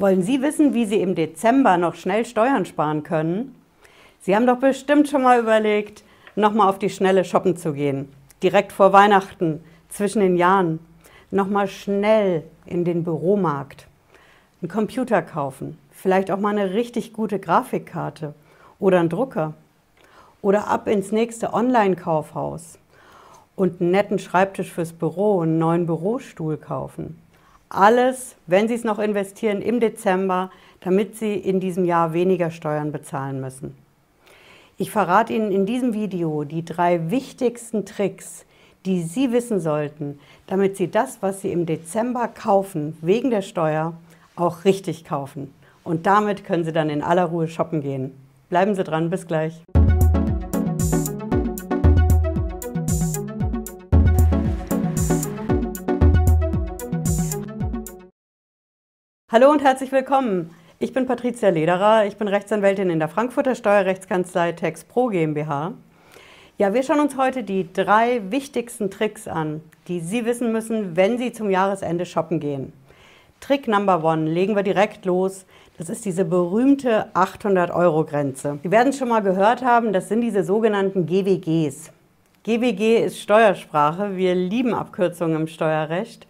Wollen Sie wissen, wie Sie im Dezember noch schnell Steuern sparen können? Sie haben doch bestimmt schon mal überlegt, nochmal auf die Schnelle shoppen zu gehen. Direkt vor Weihnachten, zwischen den Jahren. Nochmal schnell in den Büromarkt. Einen Computer kaufen. Vielleicht auch mal eine richtig gute Grafikkarte oder einen Drucker. Oder ab ins nächste Online-Kaufhaus und einen netten Schreibtisch fürs Büro, einen neuen Bürostuhl kaufen. Alles, wenn Sie es noch investieren, im Dezember, damit Sie in diesem Jahr weniger Steuern bezahlen müssen. Ich verrate Ihnen in diesem Video die drei wichtigsten Tricks, die Sie wissen sollten, damit Sie das, was Sie im Dezember kaufen, wegen der Steuer, auch richtig kaufen. Und damit können Sie dann in aller Ruhe shoppen gehen. Bleiben Sie dran, bis gleich. Hallo und herzlich willkommen. Ich bin Patricia Lederer, ich bin Rechtsanwältin in der Frankfurter Steuerrechtskanzlei Tex Pro GmbH. Ja, wir schauen uns heute die drei wichtigsten Tricks an, die Sie wissen müssen, wenn Sie zum Jahresende shoppen gehen. Trick Number One, legen wir direkt los. Das ist diese berühmte 800-Euro-Grenze. Sie werden es schon mal gehört haben, das sind diese sogenannten GWGs. GWG ist Steuersprache, wir lieben Abkürzungen im Steuerrecht.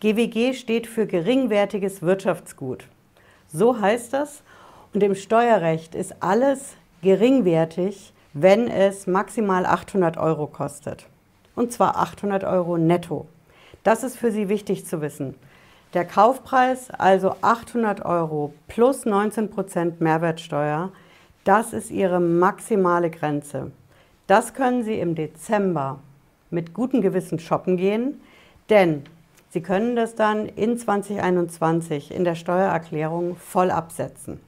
GWG steht für geringwertiges Wirtschaftsgut. So heißt das. Und im Steuerrecht ist alles geringwertig, wenn es maximal 800 Euro kostet. Und zwar 800 Euro netto. Das ist für Sie wichtig zu wissen. Der Kaufpreis, also 800 Euro plus 19% Mehrwertsteuer, das ist Ihre maximale Grenze. Das können Sie im Dezember mit gutem Gewissen shoppen gehen, denn Sie können das dann in 2021 in der Steuererklärung voll absetzen.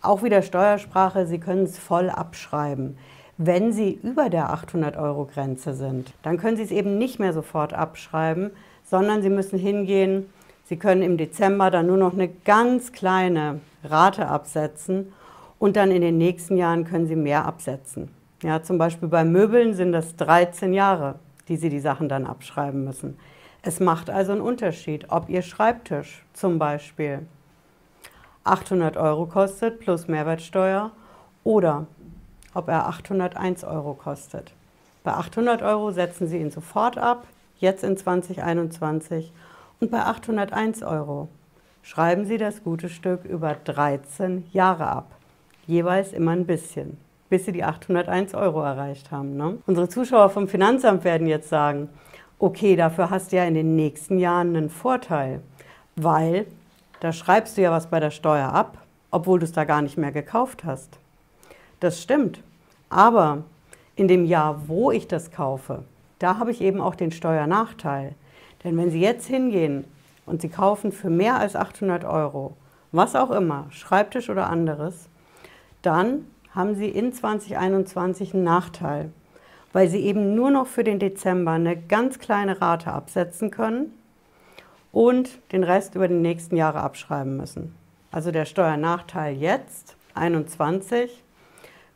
Auch wieder Steuersprache, Sie können es voll abschreiben. Wenn Sie über der 800-Euro-Grenze sind, dann können Sie es eben nicht mehr sofort abschreiben, sondern Sie müssen hingehen, Sie können im Dezember dann nur noch eine ganz kleine Rate absetzen und dann in den nächsten Jahren können Sie mehr absetzen. Ja, zum Beispiel bei Möbeln sind das 13 Jahre, die Sie die Sachen dann abschreiben müssen. Es macht also einen Unterschied, ob Ihr Schreibtisch zum Beispiel 800 Euro kostet plus Mehrwertsteuer oder ob er 801 Euro kostet. Bei 800 Euro setzen Sie ihn sofort ab, jetzt in 2021, und bei 801 Euro schreiben Sie das gute Stück über 13 Jahre ab, jeweils immer ein bisschen, bis Sie die 801 Euro erreicht haben. Ne? Unsere Zuschauer vom Finanzamt werden jetzt sagen, okay, dafür hast du ja in den nächsten Jahren einen Vorteil, weil da schreibst du ja was bei der Steuer ab, obwohl du es da gar nicht mehr gekauft hast. Das stimmt, aber in dem Jahr, wo ich das kaufe, da habe ich eben auch den Steuernachteil. Denn wenn Sie jetzt hingehen und Sie kaufen für mehr als 800 Euro, was auch immer, Schreibtisch oder anderes, dann haben Sie in 2021 einen Nachteil weil sie eben nur noch für den Dezember eine ganz kleine Rate absetzen können und den Rest über die nächsten Jahre abschreiben müssen. Also der Steuernachteil jetzt, 21,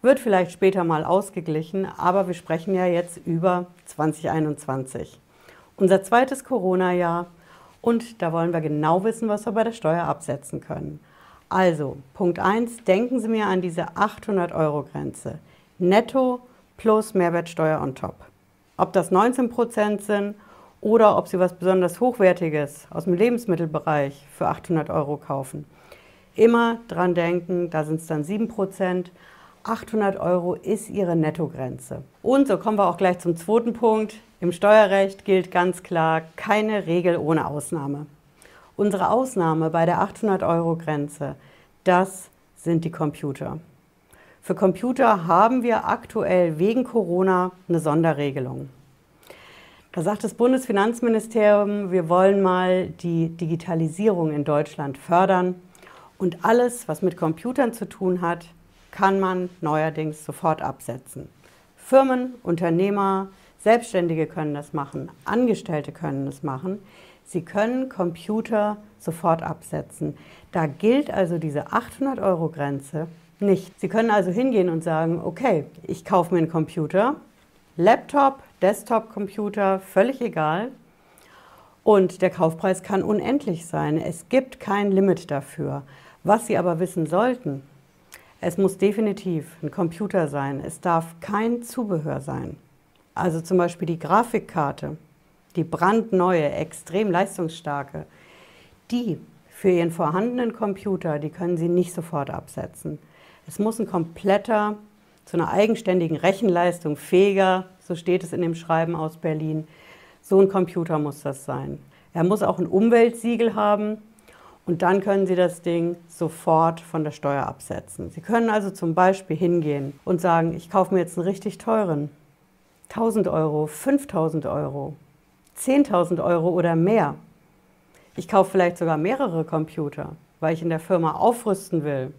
wird vielleicht später mal ausgeglichen, aber wir sprechen ja jetzt über 2021. Unser zweites Corona-Jahr und da wollen wir genau wissen, was wir bei der Steuer absetzen können. Also, Punkt 1, denken Sie mir an diese 800 Euro Grenze. Netto plus Mehrwertsteuer on top. Ob das 19 Prozent sind oder ob Sie was besonders Hochwertiges aus dem Lebensmittelbereich für 800 Euro kaufen. Immer dran denken, da sind es dann 7 Prozent. 800 Euro ist Ihre Nettogrenze. Und so kommen wir auch gleich zum zweiten Punkt. Im Steuerrecht gilt ganz klar keine Regel ohne Ausnahme. Unsere Ausnahme bei der 800 Euro Grenze, das sind die Computer. Für Computer haben wir aktuell wegen Corona eine Sonderregelung. Da sagt das Bundesfinanzministerium, wir wollen mal die Digitalisierung in Deutschland fördern und alles, was mit Computern zu tun hat, kann man neuerdings sofort absetzen. Firmen, Unternehmer, Selbstständige können das machen, Angestellte können das machen. Sie können Computer sofort absetzen. Da gilt also diese 800-Euro-Grenze nicht. Sie können also hingehen und sagen, okay, ich kaufe mir einen Computer, Laptop, Desktop-Computer, völlig egal. Und der Kaufpreis kann unendlich sein. Es gibt kein Limit dafür. Was Sie aber wissen sollten, es muss definitiv ein Computer sein. Es darf kein Zubehör sein. Also zum Beispiel die Grafikkarte, die brandneue, extrem leistungsstarke, die für Ihren vorhandenen Computer, die können Sie nicht sofort absetzen. Es muss ein kompletter, zu einer eigenständigen Rechenleistung fähiger, so steht es in dem Schreiben aus Berlin, so ein Computer muss das sein. Er muss auch ein Umweltsiegel haben und dann können Sie das Ding sofort von der Steuer absetzen. Sie können also zum Beispiel hingehen und sagen, ich kaufe mir jetzt einen richtig teuren. 1000 Euro, 5000 Euro, 10.000 Euro oder mehr. Ich kaufe vielleicht sogar mehrere Computer, weil ich in der Firma aufrüsten will.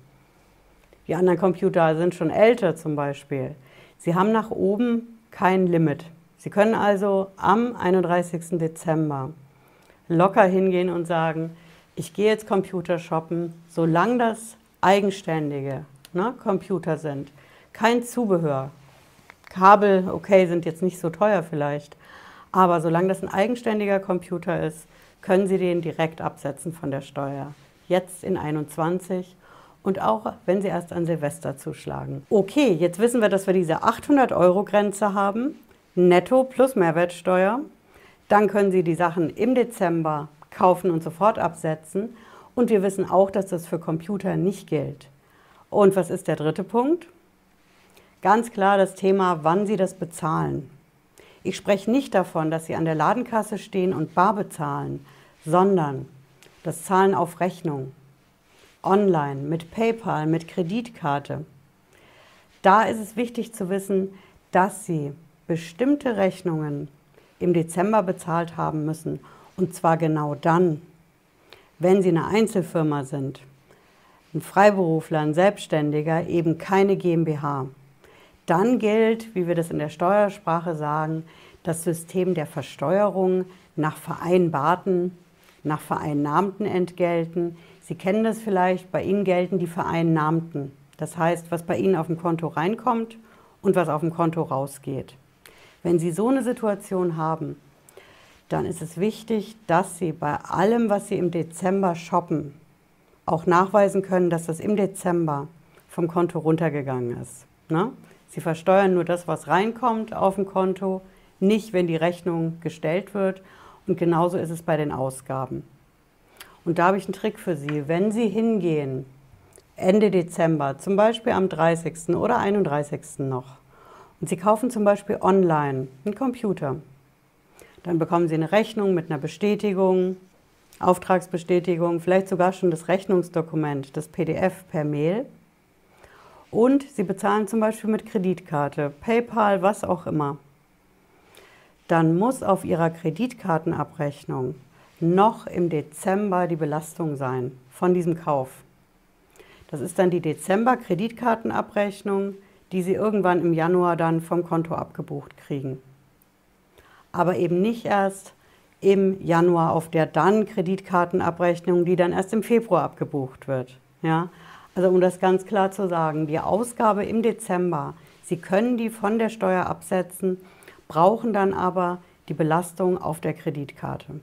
Die anderen Computer sind schon älter zum Beispiel. Sie haben nach oben kein Limit. Sie können also am 31. Dezember locker hingehen und sagen, ich gehe jetzt Computer shoppen, solange das eigenständige ne, Computer sind, kein Zubehör. Kabel, okay, sind jetzt nicht so teuer vielleicht, aber solange das ein eigenständiger Computer ist, können Sie den direkt absetzen von der Steuer. Jetzt in 21 und auch wenn Sie erst an Silvester zuschlagen. Okay, jetzt wissen wir, dass wir diese 800 Euro Grenze haben, netto plus Mehrwertsteuer. Dann können Sie die Sachen im Dezember kaufen und sofort absetzen. Und wir wissen auch, dass das für Computer nicht gilt. Und was ist der dritte Punkt? Ganz klar das Thema, wann Sie das bezahlen. Ich spreche nicht davon, dass Sie an der Ladenkasse stehen und bar bezahlen, sondern das Zahlen auf Rechnung, online, mit PayPal, mit Kreditkarte. Da ist es wichtig zu wissen, dass Sie bestimmte Rechnungen im Dezember bezahlt haben müssen. Und zwar genau dann, wenn Sie eine Einzelfirma sind, ein Freiberufler, ein Selbstständiger, eben keine GmbH. Dann gilt, wie wir das in der Steuersprache sagen, das System der Versteuerung nach vereinbarten nach vereinnahmten Entgelten. Sie kennen das vielleicht, bei Ihnen gelten die vereinnahmten. Das heißt, was bei Ihnen auf dem Konto reinkommt und was auf dem Konto rausgeht. Wenn Sie so eine Situation haben, dann ist es wichtig, dass Sie bei allem, was Sie im Dezember shoppen, auch nachweisen können, dass das im Dezember vom Konto runtergegangen ist. Ne? Sie versteuern nur das, was reinkommt auf dem Konto, nicht, wenn die Rechnung gestellt wird und genauso ist es bei den Ausgaben. Und da habe ich einen Trick für Sie. Wenn Sie hingehen, Ende Dezember, zum Beispiel am 30. oder 31. noch, und Sie kaufen zum Beispiel online einen Computer, dann bekommen Sie eine Rechnung mit einer Bestätigung, Auftragsbestätigung, vielleicht sogar schon das Rechnungsdokument, das PDF per Mail. Und Sie bezahlen zum Beispiel mit Kreditkarte, PayPal, was auch immer dann muss auf Ihrer Kreditkartenabrechnung noch im Dezember die Belastung sein von diesem Kauf. Das ist dann die Dezember-Kreditkartenabrechnung, die Sie irgendwann im Januar dann vom Konto abgebucht kriegen. Aber eben nicht erst im Januar auf der dann Kreditkartenabrechnung, die dann erst im Februar abgebucht wird. Ja? Also um das ganz klar zu sagen, die Ausgabe im Dezember, Sie können die von der Steuer absetzen, brauchen dann aber die Belastung auf der Kreditkarte.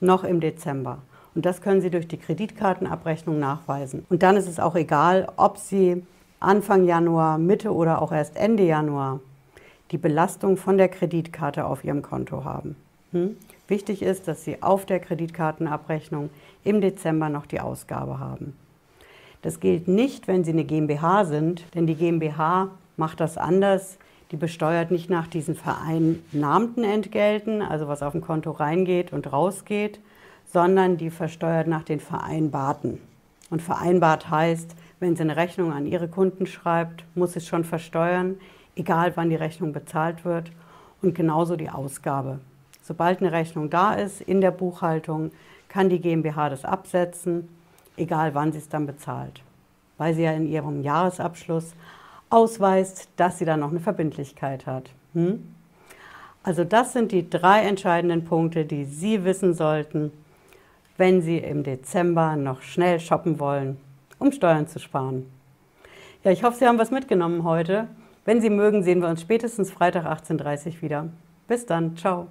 Noch im Dezember. Und das können Sie durch die Kreditkartenabrechnung nachweisen. Und dann ist es auch egal, ob Sie Anfang Januar, Mitte oder auch erst Ende Januar die Belastung von der Kreditkarte auf Ihrem Konto haben. Hm? Wichtig ist, dass Sie auf der Kreditkartenabrechnung im Dezember noch die Ausgabe haben. Das gilt nicht, wenn Sie eine GmbH sind, denn die GmbH macht das anders. Die besteuert nicht nach diesen vereinnahmten Entgelten, also was auf dem Konto reingeht und rausgeht, sondern die versteuert nach den vereinbarten. Und vereinbart heißt, wenn sie eine Rechnung an ihre Kunden schreibt, muss es schon versteuern, egal wann die Rechnung bezahlt wird. Und genauso die Ausgabe. Sobald eine Rechnung da ist in der Buchhaltung, kann die GmbH das absetzen, egal wann sie es dann bezahlt. Weil sie ja in ihrem Jahresabschluss ausweist, dass sie dann noch eine Verbindlichkeit hat. Hm? Also das sind die drei entscheidenden Punkte, die Sie wissen sollten, wenn Sie im Dezember noch schnell shoppen wollen, um Steuern zu sparen. Ja, ich hoffe, Sie haben was mitgenommen heute. Wenn Sie mögen, sehen wir uns spätestens Freitag 18.30 Uhr wieder. Bis dann, ciao.